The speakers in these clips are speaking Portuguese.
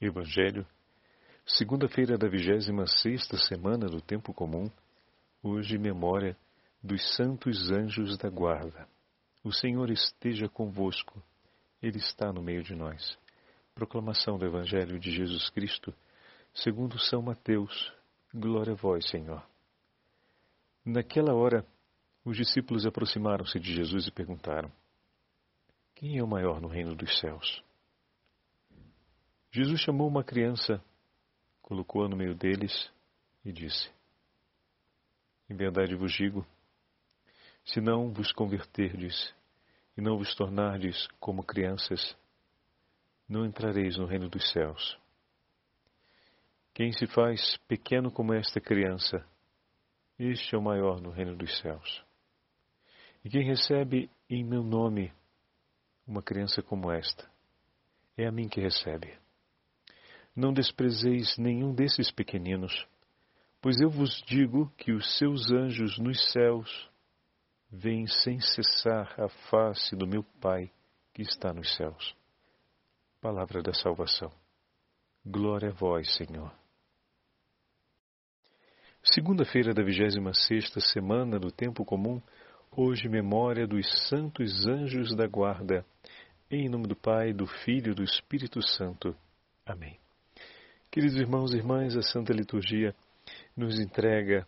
Evangelho, segunda-feira da vigésima sexta semana do tempo comum, hoje memória dos santos anjos da guarda. O Senhor esteja convosco, Ele está no meio de nós. Proclamação do Evangelho de Jesus Cristo, segundo São Mateus. Glória a vós, Senhor. Naquela hora, os discípulos aproximaram-se de Jesus e perguntaram: Quem é o maior no reino dos céus? Jesus chamou uma criança, colocou-a no meio deles e disse: Em verdade vos digo, se não vos converterdes e não vos tornardes como crianças, não entrareis no reino dos céus. Quem se faz pequeno como esta criança, este é o maior no reino dos céus. E quem recebe em meu nome uma criança como esta, é a mim que recebe. Não desprezeis nenhum desses pequeninos, pois eu vos digo que os seus anjos nos céus veem sem cessar a face do meu Pai que está nos céus. Palavra da salvação. Glória a vós, Senhor. Segunda-feira da vigésima sexta semana do tempo comum, hoje memória dos santos anjos da guarda. Em nome do Pai, do Filho e do Espírito Santo. Amém. Queridos irmãos e irmãs, a Santa Liturgia nos entrega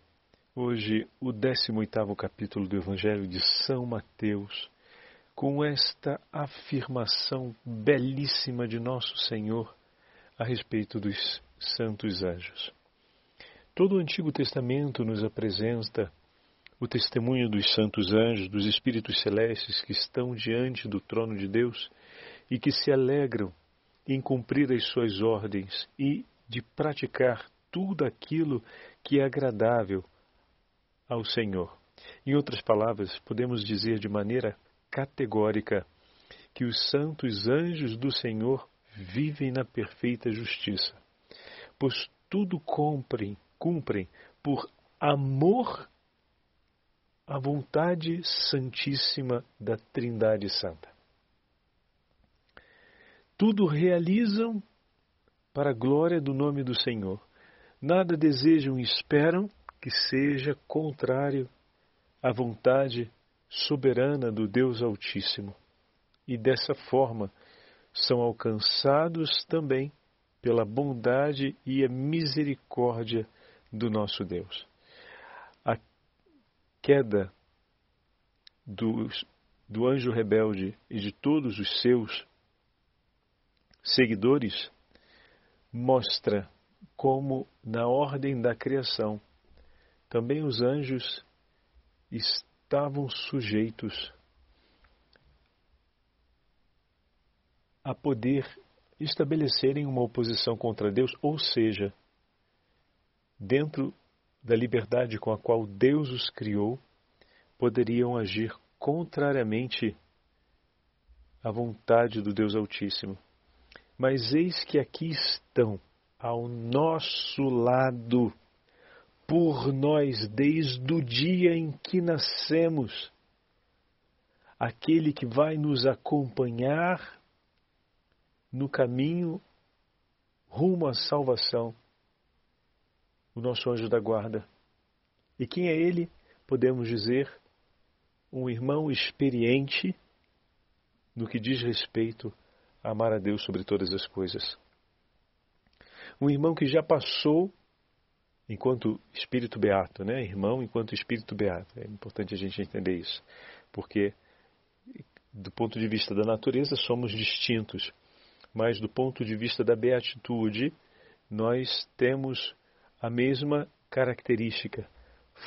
hoje o 18º capítulo do Evangelho de São Mateus, com esta afirmação belíssima de nosso Senhor a respeito dos santos anjos. Todo o Antigo Testamento nos apresenta o testemunho dos santos anjos, dos espíritos celestes que estão diante do trono de Deus e que se alegram em cumprir as suas ordens e de praticar tudo aquilo que é agradável ao Senhor. Em outras palavras, podemos dizer de maneira categórica que os santos anjos do Senhor vivem na perfeita justiça, pois tudo cumprem, cumprem por amor à vontade santíssima da Trindade Santa. Tudo realizam para a glória do nome do Senhor. Nada desejam e esperam que seja contrário à vontade soberana do Deus Altíssimo. E dessa forma são alcançados também pela bondade e a misericórdia do nosso Deus. A queda do, do anjo rebelde e de todos os seus seguidores mostra como, na ordem da criação, também os anjos estavam sujeitos a poder estabelecerem uma oposição contra Deus, ou seja, dentro da liberdade com a qual Deus os criou, poderiam agir contrariamente à vontade do Deus Altíssimo. Mas eis que aqui estão, ao nosso lado, por nós desde o dia em que nascemos, aquele que vai nos acompanhar no caminho rumo à salvação, o nosso anjo da guarda. E quem é ele? Podemos dizer, um irmão experiente no que diz respeito amar a Deus sobre todas as coisas. Um irmão que já passou enquanto espírito beato, né? Irmão enquanto espírito beato. É importante a gente entender isso, porque do ponto de vista da natureza somos distintos, mas do ponto de vista da beatitude nós temos a mesma característica.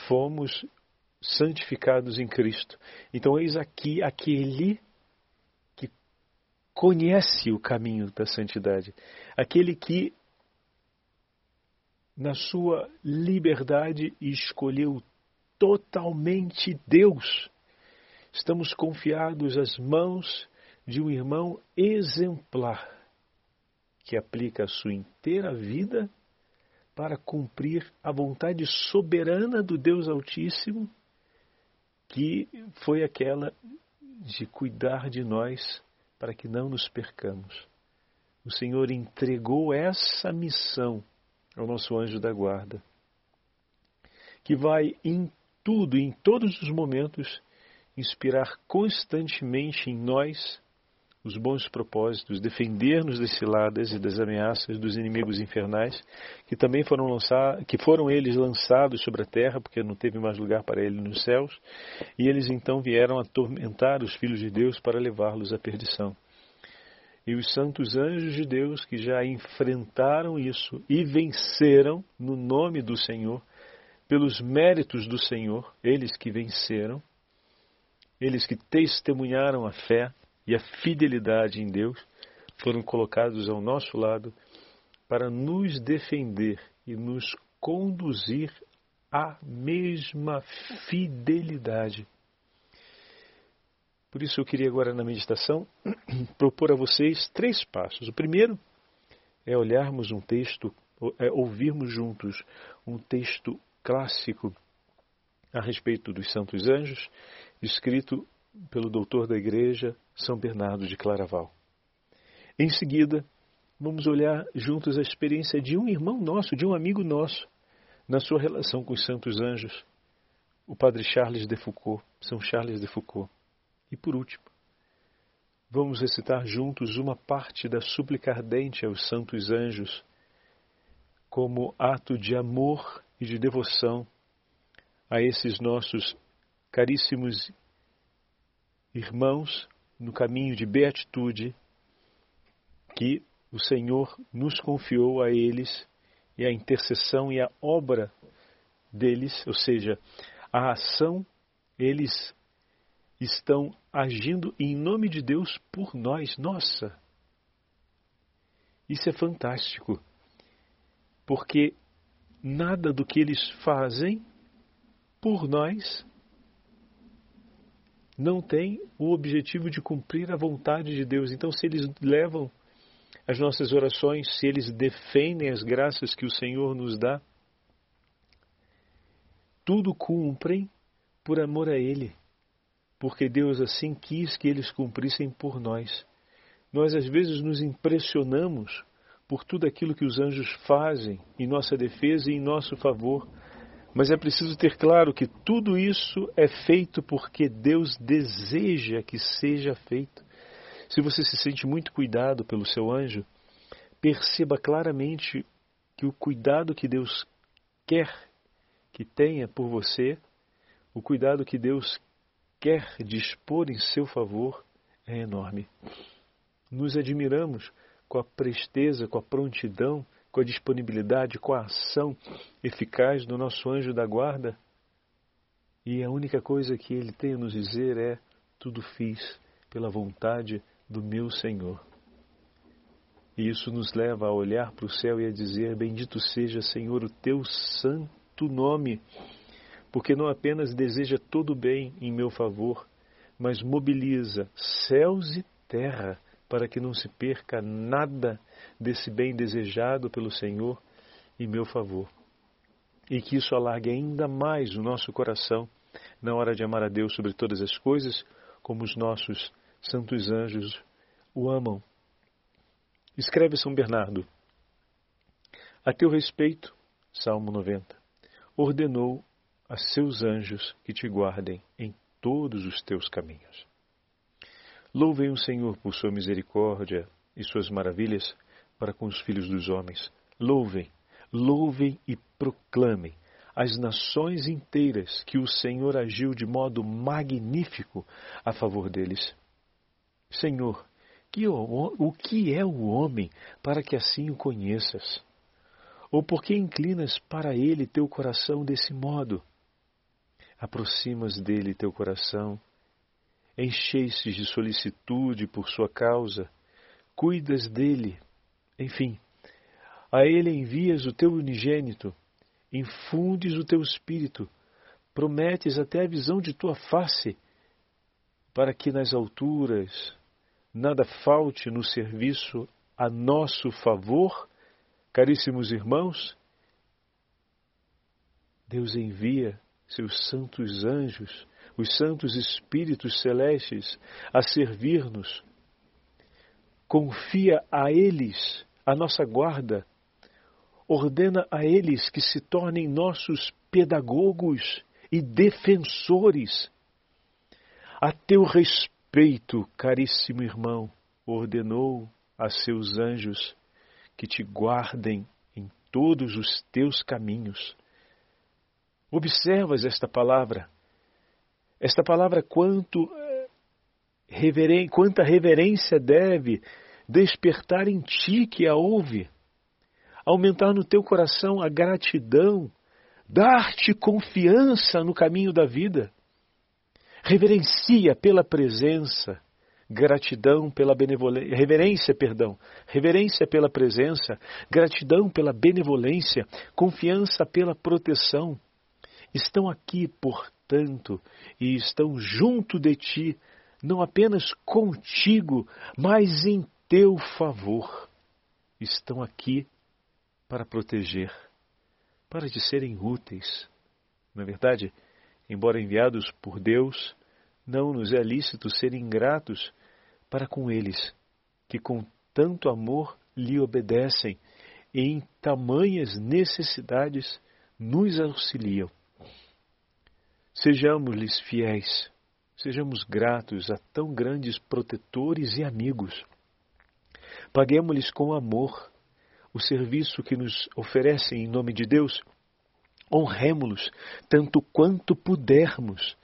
Fomos santificados em Cristo. Então eis aqui aquele conhece o caminho da santidade, aquele que, na sua liberdade, escolheu totalmente Deus. Estamos confiados às mãos de um irmão exemplar que aplica a sua inteira vida para cumprir a vontade soberana do Deus Altíssimo, que foi aquela de cuidar de nós para que não nos percamos. o Senhor entregou essa missão ao nosso anjo da guarda, que vai em tudo, em todos os momentos, inspirar constantemente em nós os bons propósitos, defender-nos das ciladas e das ameaças dos inimigos infernais, que também foram lançados, que foram eles lançados sobre a terra, porque não teve mais lugar para eles nos céus, e eles então vieram atormentar os filhos de Deus para levá-los à perdição. E os santos anjos de Deus que já enfrentaram isso e venceram no nome do Senhor, pelos méritos do Senhor, eles que venceram, eles que testemunharam a fé e a fidelidade em Deus, foram colocados ao nosso lado para nos defender e nos conduzir à mesma fidelidade. Por isso eu queria agora na meditação propor a vocês três passos. O primeiro é olharmos um texto, é ouvirmos juntos um texto clássico a respeito dos santos anjos, escrito pelo doutor da igreja São Bernardo de Claraval. Em seguida, vamos olhar juntos a experiência de um irmão nosso, de um amigo nosso, na sua relação com os santos anjos, o padre Charles de Foucault, São Charles de Foucault. E por último, vamos recitar juntos uma parte da súplica ardente aos santos anjos, como ato de amor e de devoção a esses nossos caríssimos irmãos no caminho de beatitude que o Senhor nos confiou a eles e a intercessão e a obra deles, ou seja, a ação, eles estão agindo em nome de Deus por nós. Nossa! Isso é fantástico, porque nada do que eles fazem por nós não tem o objetivo de cumprir a vontade de Deus. Então, se eles levam as nossas orações, se eles defendem as graças que o Senhor nos dá, tudo cumprem por amor a Ele porque Deus assim quis que eles cumprissem por nós. Nós às vezes nos impressionamos por tudo aquilo que os anjos fazem em nossa defesa e em nosso favor, mas é preciso ter claro que tudo isso é feito porque Deus deseja que seja feito. Se você se sente muito cuidado pelo seu anjo, perceba claramente que o cuidado que Deus quer que tenha por você, o cuidado que Deus quer dispor em seu favor é enorme. Nos admiramos com a presteza, com a prontidão, com a disponibilidade, com a ação eficaz do nosso anjo da guarda. E a única coisa que ele tem a nos dizer é: tudo fiz pela vontade do meu Senhor. E isso nos leva a olhar para o céu e a dizer: Bendito seja, Senhor, o teu santo nome porque não apenas deseja todo o bem em meu favor, mas mobiliza céus e terra para que não se perca nada desse bem desejado pelo Senhor em meu favor. E que isso alargue ainda mais o nosso coração na hora de amar a Deus sobre todas as coisas, como os nossos santos anjos o amam. Escreve São Bernardo. A teu respeito, Salmo 90, ordenou a seus anjos que te guardem em todos os teus caminhos. Louvem o Senhor por sua misericórdia e suas maravilhas para com os filhos dos homens. Louvem, louvem e proclamem as nações inteiras que o Senhor agiu de modo magnífico a favor deles. Senhor, que o, o que é o homem para que assim o conheças? Ou por que inclinas para ele teu coração desse modo? aproximas dele teu coração, enchestes de solicitude por sua causa, cuidas dele, enfim, a ele envias o teu unigênito, infundes o teu espírito, prometes até a visão de tua face, para que nas alturas nada falte no serviço a nosso favor, caríssimos irmãos, Deus envia seus santos anjos, os santos espíritos celestes, a servir-nos confia a eles a nossa guarda, ordena a eles que se tornem nossos pedagogos e defensores. A teu respeito, caríssimo irmão, ordenou a seus anjos que te guardem em todos os teus caminhos. Observas esta palavra. Esta palavra, quanto eh, reveren, quanta reverência deve despertar em ti que a ouve, aumentar no teu coração a gratidão, dar-te confiança no caminho da vida. Reverencia pela presença, gratidão pela benevolência, reverência, perdão, reverência pela presença, gratidão pela benevolência, confiança pela proteção. Estão aqui, portanto, e estão junto de ti, não apenas contigo, mas em teu favor. Estão aqui para proteger, para te serem úteis. Na é verdade, embora enviados por Deus, não nos é lícito ser ingratos para com eles, que com tanto amor lhe obedecem e em tamanhas necessidades nos auxiliam. Sejamos-lhes fiéis, sejamos gratos a tão grandes protetores e amigos. Paguemos-lhes com amor o serviço que nos oferecem em nome de Deus. Honremos-los tanto quanto pudermos,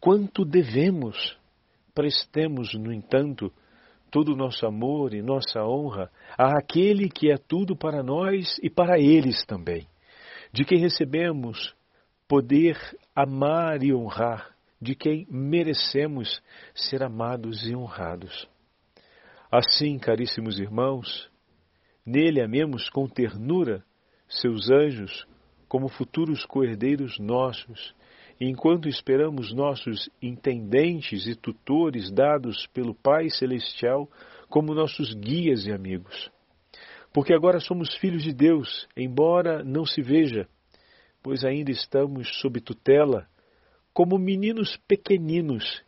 quanto devemos. Prestemos, no entanto, todo o nosso amor e nossa honra àquele que é tudo para nós e para eles também, de quem recebemos poder amar e honrar, de quem merecemos ser amados e honrados. Assim, caríssimos irmãos, nele amemos com ternura seus anjos como futuros coerdeiros nossos, enquanto esperamos nossos intendentes e tutores dados pelo Pai Celestial como nossos guias e amigos. Porque agora somos filhos de Deus, embora não se veja, pois ainda estamos sob tutela, como meninos pequeninos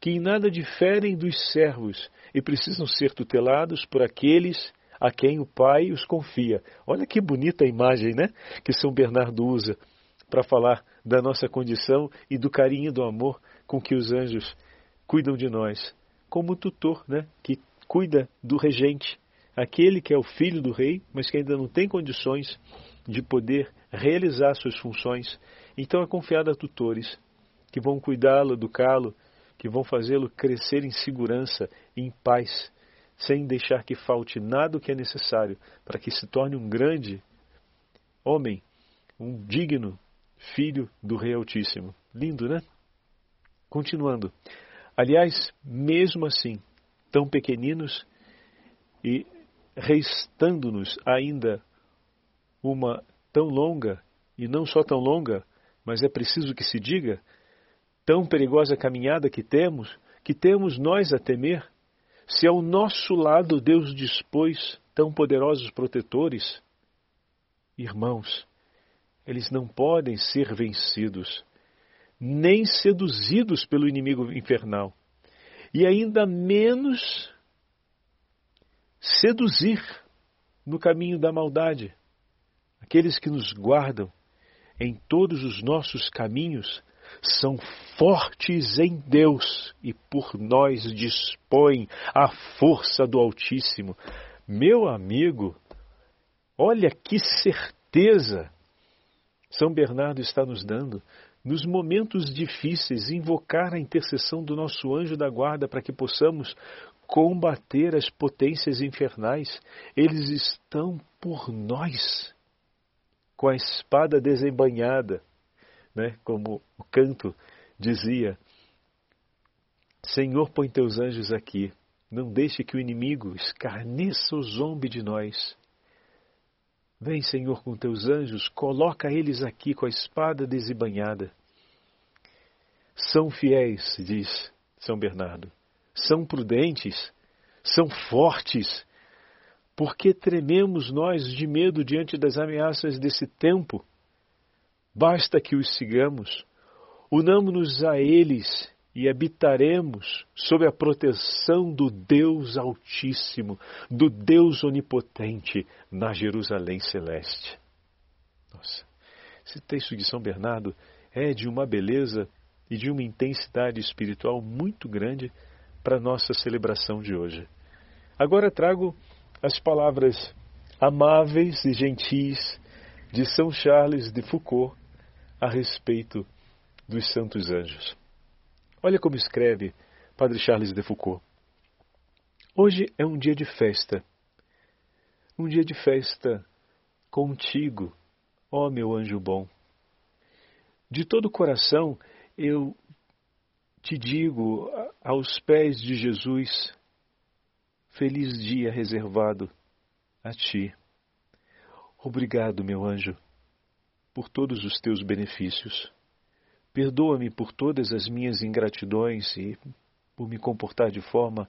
que em nada diferem dos servos e precisam ser tutelados por aqueles a quem o Pai os confia. Olha que bonita imagem, né? Que São Bernardo usa para falar da nossa condição e do carinho do amor com que os anjos cuidam de nós, como tutor, né? Que cuida do regente, aquele que é o filho do rei, mas que ainda não tem condições de poder realizar suas funções. Então é confiado a tutores que vão cuidá-lo, educá-lo, que vão fazê-lo crescer em segurança, em paz, sem deixar que falte nada o que é necessário para que se torne um grande homem, um digno filho do Rei Altíssimo. Lindo, né? Continuando. Aliás, mesmo assim, tão pequeninos e restando-nos ainda uma tão longa, e não só tão longa, mas é preciso que se diga, tão perigosa caminhada que temos, que temos nós a temer, se ao nosso lado Deus dispôs tão poderosos protetores, irmãos, eles não podem ser vencidos, nem seduzidos pelo inimigo infernal, e ainda menos seduzir no caminho da maldade. Aqueles que nos guardam em todos os nossos caminhos são fortes em Deus e por nós dispõem a força do Altíssimo. Meu amigo, olha que certeza São Bernardo está nos dando. Nos momentos difíceis, invocar a intercessão do nosso anjo da guarda para que possamos combater as potências infernais. Eles estão por nós, com a espada desembanhada né? como o canto dizia: Senhor, põe teus anjos aqui, não deixe que o inimigo escarneça ou zombe de nós. Vem, Senhor, com teus anjos, coloca eles aqui com a espada desembanhada. São fiéis, diz São Bernardo, são prudentes, são fortes. Porque trememos nós de medo diante das ameaças desse tempo? Basta que os sigamos, unamos-nos a eles e habitaremos sob a proteção do Deus Altíssimo, do Deus Onipotente, na Jerusalém Celeste. Nossa, esse texto de São Bernardo é de uma beleza e de uma intensidade espiritual muito grande para a nossa celebração de hoje. Agora trago as palavras amáveis e gentis de São Charles de Foucault a respeito dos santos anjos. Olha como escreve Padre Charles de Foucault. Hoje é um dia de festa. Um dia de festa contigo, ó meu anjo bom. De todo o coração eu te digo aos pés de Jesus, feliz dia reservado a ti. Obrigado, meu anjo, por todos os teus benefícios. Perdoa-me por todas as minhas ingratidões e por me comportar de forma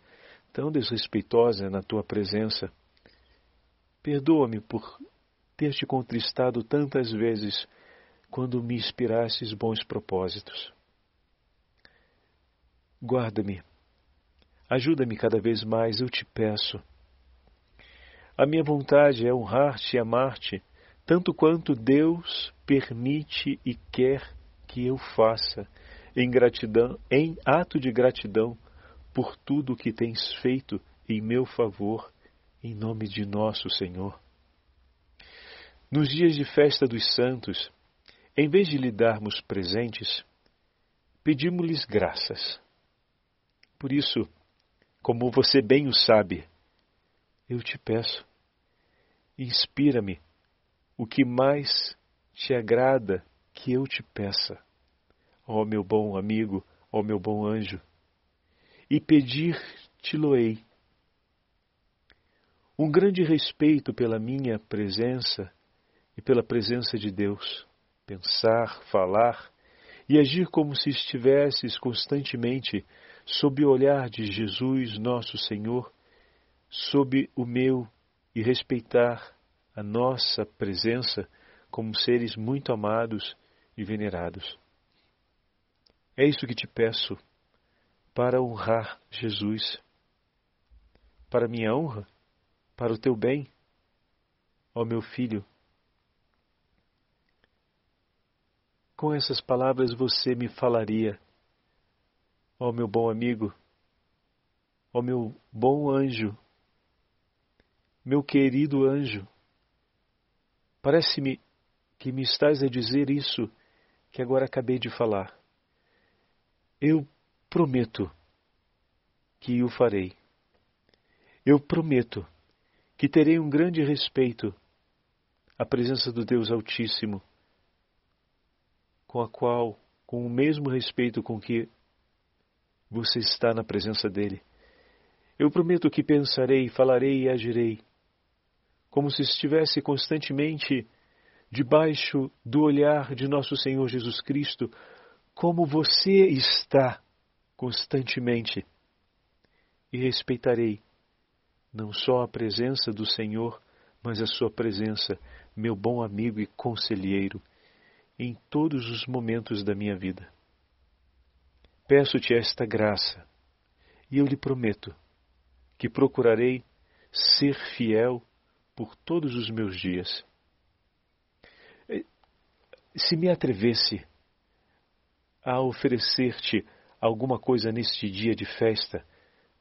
tão desrespeitosa na tua presença. Perdoa-me por ter te contristado tantas vezes quando me inspirasses bons propósitos. Guarda-me. Ajuda-me cada vez mais, eu te peço. A minha vontade é honrar-te e amar-te, tanto quanto Deus permite e quer que eu faça em gratidão, em ato de gratidão por tudo o que tens feito em meu favor, em nome de nosso Senhor. Nos dias de festa dos santos, em vez de lhe darmos presentes, pedimos-lhes graças. Por isso, como você bem o sabe, eu te peço, inspira-me o que mais te agrada que eu te peça, ó meu bom amigo, ó meu bom anjo, e pedir-te-loei. Um grande respeito pela minha presença e pela presença de Deus, pensar, falar e agir como se estivesses constantemente sob o olhar de Jesus, nosso Senhor, sob o meu e respeitar a nossa presença como seres muito amados e venerados. É isso que te peço para honrar Jesus, para minha honra, para o teu bem, ó meu filho. Com essas palavras você me falaria, ó meu bom amigo, ó meu bom anjo, meu querido anjo. Parece-me que me estás a dizer isso que agora acabei de falar. Eu prometo que o farei. Eu prometo que terei um grande respeito à presença do Deus Altíssimo, com a qual, com o mesmo respeito com que você está na presença dele. Eu prometo que pensarei, falarei e agirei, como se estivesse constantemente debaixo do olhar de nosso Senhor Jesus Cristo, como você está constantemente. E respeitarei não só a presença do Senhor, mas a sua presença, meu bom amigo e conselheiro, em todos os momentos da minha vida. Peço-te esta graça, e eu lhe prometo que procurarei ser fiel por todos os meus dias. Se me atrevesse a oferecer-te alguma coisa neste dia de festa,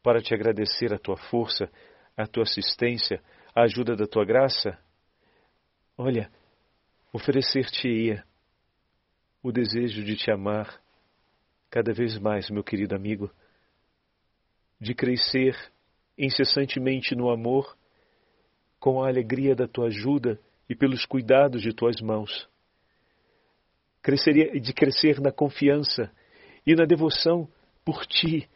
para te agradecer a tua força, a tua assistência, a ajuda da tua graça, olha, oferecer-te-ia o desejo de te amar cada vez mais, meu querido amigo, de crescer incessantemente no amor, com a alegria da tua ajuda e pelos cuidados de tuas mãos. Cresceria, de crescer na confiança e na devoção por ti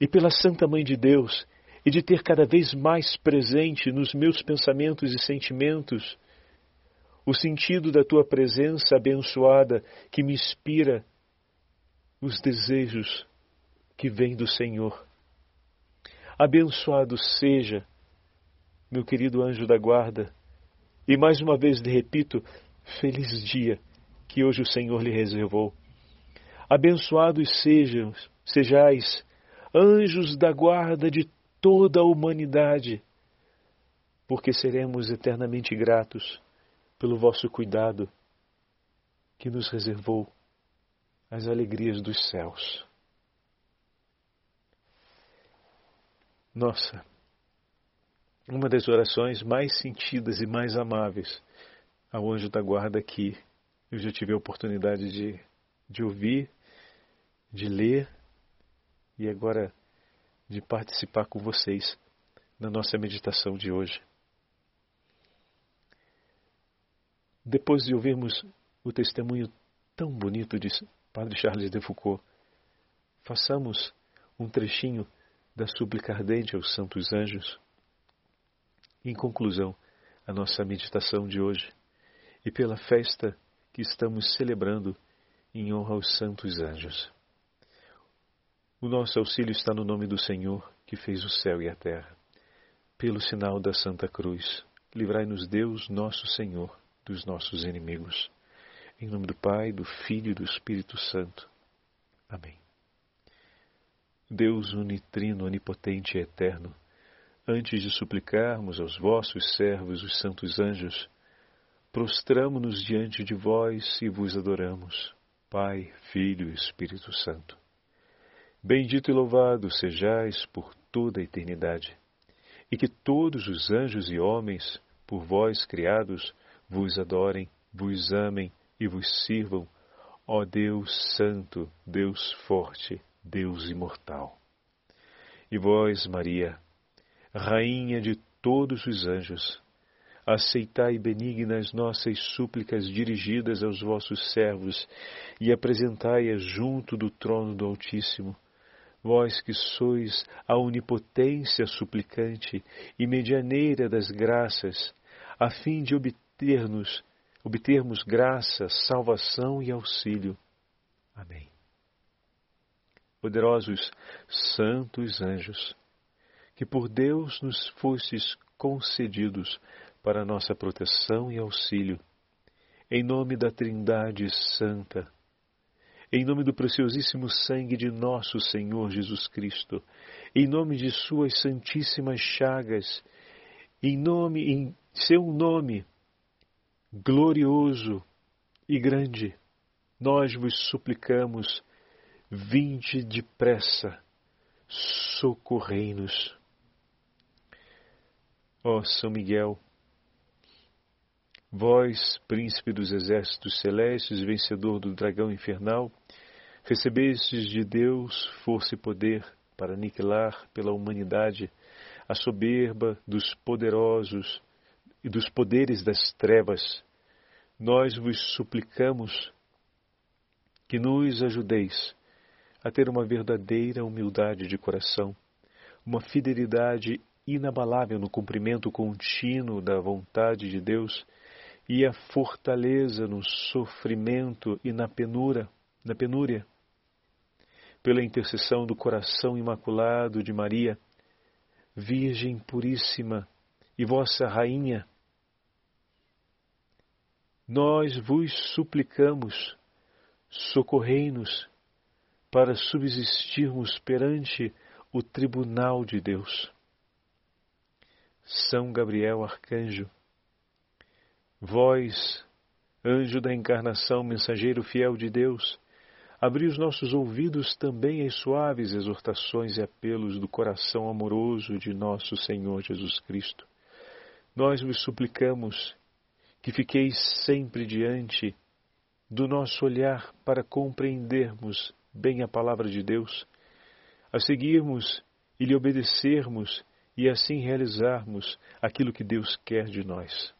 e pela Santa Mãe de Deus, e de ter cada vez mais presente nos meus pensamentos e sentimentos o sentido da tua presença abençoada que me inspira os desejos que vêm do Senhor. Abençoado seja, meu querido anjo da guarda, e mais uma vez lhe repito, feliz dia que hoje o Senhor lhe reservou. Abençoados sejam, sejais anjos da guarda de toda a humanidade, porque seremos eternamente gratos pelo vosso cuidado que nos reservou as alegrias dos céus. Nossa, uma das orações mais sentidas e mais amáveis ao anjo da guarda que eu já tive a oportunidade de, de ouvir, de ler e agora de participar com vocês na nossa meditação de hoje. Depois de ouvirmos o testemunho tão bonito de Padre Charles de Foucault, façamos um trechinho da súplica ardente aos santos anjos. Em conclusão, a nossa meditação de hoje e pela festa que estamos celebrando em honra aos santos anjos. O nosso auxílio está no nome do Senhor, que fez o céu e a terra. Pelo sinal da Santa Cruz, livrai-nos Deus, nosso Senhor, dos nossos inimigos. Em nome do Pai, do Filho e do Espírito Santo. Amém. Deus unitrino, onipotente e eterno, antes de suplicarmos aos vossos servos, os santos anjos, prostramo-nos diante de vós e vos adoramos, Pai, Filho e Espírito Santo. Bendito e louvado sejais por toda a eternidade, e que todos os anjos e homens, por vós criados, vos adorem, vos amem e vos sirvam, ó Deus Santo, Deus Forte, Deus Imortal. E vós, Maria, Rainha de todos os anjos, aceitai benignas nossas súplicas dirigidas aos vossos servos e apresentai-as junto do trono do Altíssimo vós que sois a onipotência suplicante e medianeira das graças, a fim de obter-nos, obtermos graça, salvação e auxílio. Amém. Poderosos santos anjos, que por Deus nos fostes concedidos para nossa proteção e auxílio, em nome da Trindade Santa, em nome do preciosíssimo sangue de nosso Senhor Jesus Cristo, em nome de suas santíssimas chagas, em nome em seu nome glorioso e grande, nós vos suplicamos, vinde depressa, socorrei-nos. Ó São Miguel, Vós, príncipe dos exércitos celestes, vencedor do dragão infernal, recebestes de Deus força e poder para aniquilar pela humanidade a soberba dos poderosos e dos poderes das trevas. Nós vos suplicamos que nos ajudeis a ter uma verdadeira humildade de coração, uma fidelidade inabalável no cumprimento contínuo da vontade de Deus e a fortaleza no sofrimento e na penura, na penúria. Pela intercessão do coração imaculado de Maria, Virgem puríssima e vossa rainha, nós vos suplicamos, socorrei-nos para subsistirmos perante o tribunal de Deus. São Gabriel Arcanjo, Vós, anjo da encarnação, mensageiro fiel de Deus, abri os nossos ouvidos também às suaves exortações e apelos do coração amoroso de nosso Senhor Jesus Cristo. Nós vos suplicamos que fiqueis sempre diante do nosso olhar para compreendermos bem a palavra de Deus, a seguirmos e lhe obedecermos e assim realizarmos aquilo que Deus quer de nós.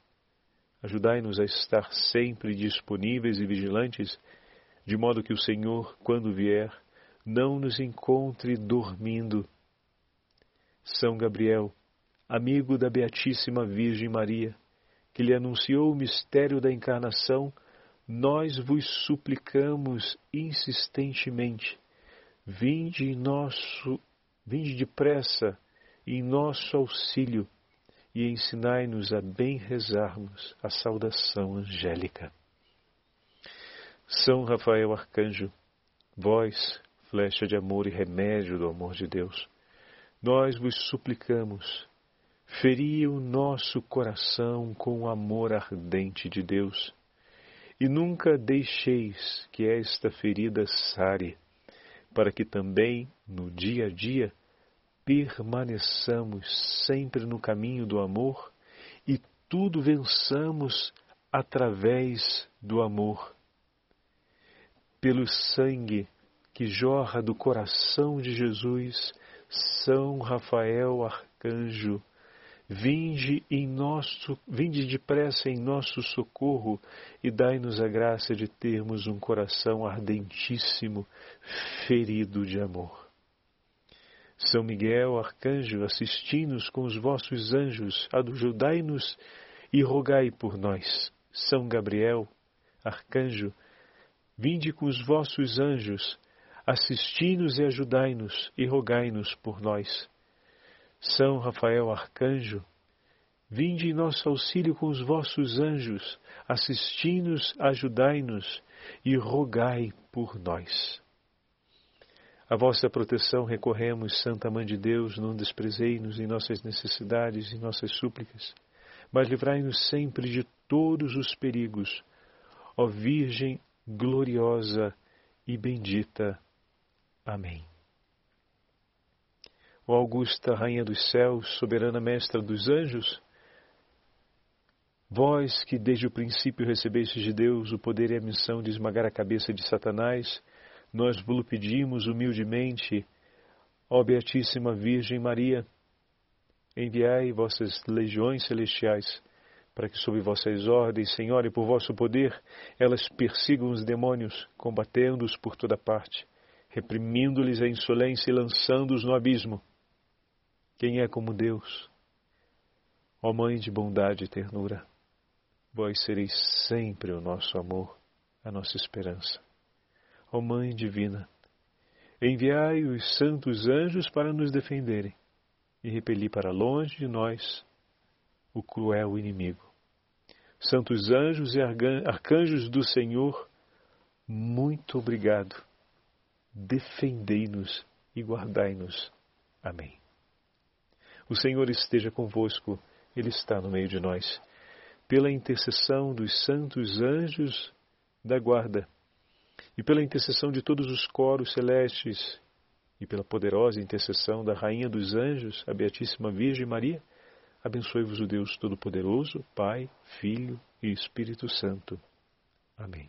Ajudai-nos a estar sempre disponíveis e vigilantes, de modo que o Senhor, quando vier, não nos encontre dormindo. São Gabriel, amigo da Beatíssima Virgem Maria, que lhe anunciou o mistério da encarnação, nós vos suplicamos insistentemente, vinde em nosso, vinde depressa em nosso auxílio e ensinai-nos a bem rezarmos a saudação angélica. São Rafael Arcanjo, vós, flecha de amor e remédio do amor de Deus. Nós vos suplicamos, feri o nosso coração com o amor ardente de Deus, e nunca deixeis que esta ferida sare, para que também, no dia a dia, permaneçamos sempre no caminho do amor e tudo vençamos através do amor. Pelo sangue que jorra do coração de Jesus, São Rafael Arcanjo, vinde em nosso, vinde depressa em nosso socorro e dai-nos a graça de termos um coração ardentíssimo, ferido de amor. São Miguel, arcanjo, assisti-nos com os vossos anjos, ajudai-nos e rogai por nós. São Gabriel, arcanjo, vinde com os vossos anjos, assisti-nos e ajudai-nos e rogai-nos por nós. São Rafael, arcanjo, vinde em nosso auxílio com os vossos anjos, assisti-nos, ajudai-nos e rogai por nós. A vossa proteção recorremos, Santa Mãe de Deus, não desprezei-nos em nossas necessidades e nossas súplicas, mas livrai-nos sempre de todos os perigos. Ó Virgem gloriosa e bendita. Amém. Ó Augusta Rainha dos Céus, soberana Mestra dos Anjos, vós que desde o princípio recebestes de Deus o poder e a missão de esmagar a cabeça de Satanás, nós vos pedimos humildemente, ó Beatíssima Virgem Maria, enviai vossas legiões celestiais, para que sob vossas ordens, Senhor, e por vosso poder, elas persigam os demônios, combatendo-os por toda parte, reprimindo-lhes a insolência e lançando-os no abismo. Quem é como Deus? Ó Mãe de bondade e ternura, vós sereis sempre o nosso amor, a nossa esperança ó Mãe Divina, enviai os santos anjos para nos defenderem e repelir para longe de nós o cruel inimigo. Santos anjos e arcanjos do Senhor, muito obrigado. Defendei-nos e guardai-nos. Amém. O Senhor esteja convosco, Ele está no meio de nós. Pela intercessão dos santos anjos da guarda, e pela intercessão de todos os coros celestes e pela poderosa intercessão da Rainha dos Anjos, a Beatíssima Virgem Maria, abençoe-vos o Deus Todo-Poderoso, Pai, Filho e Espírito Santo. Amém.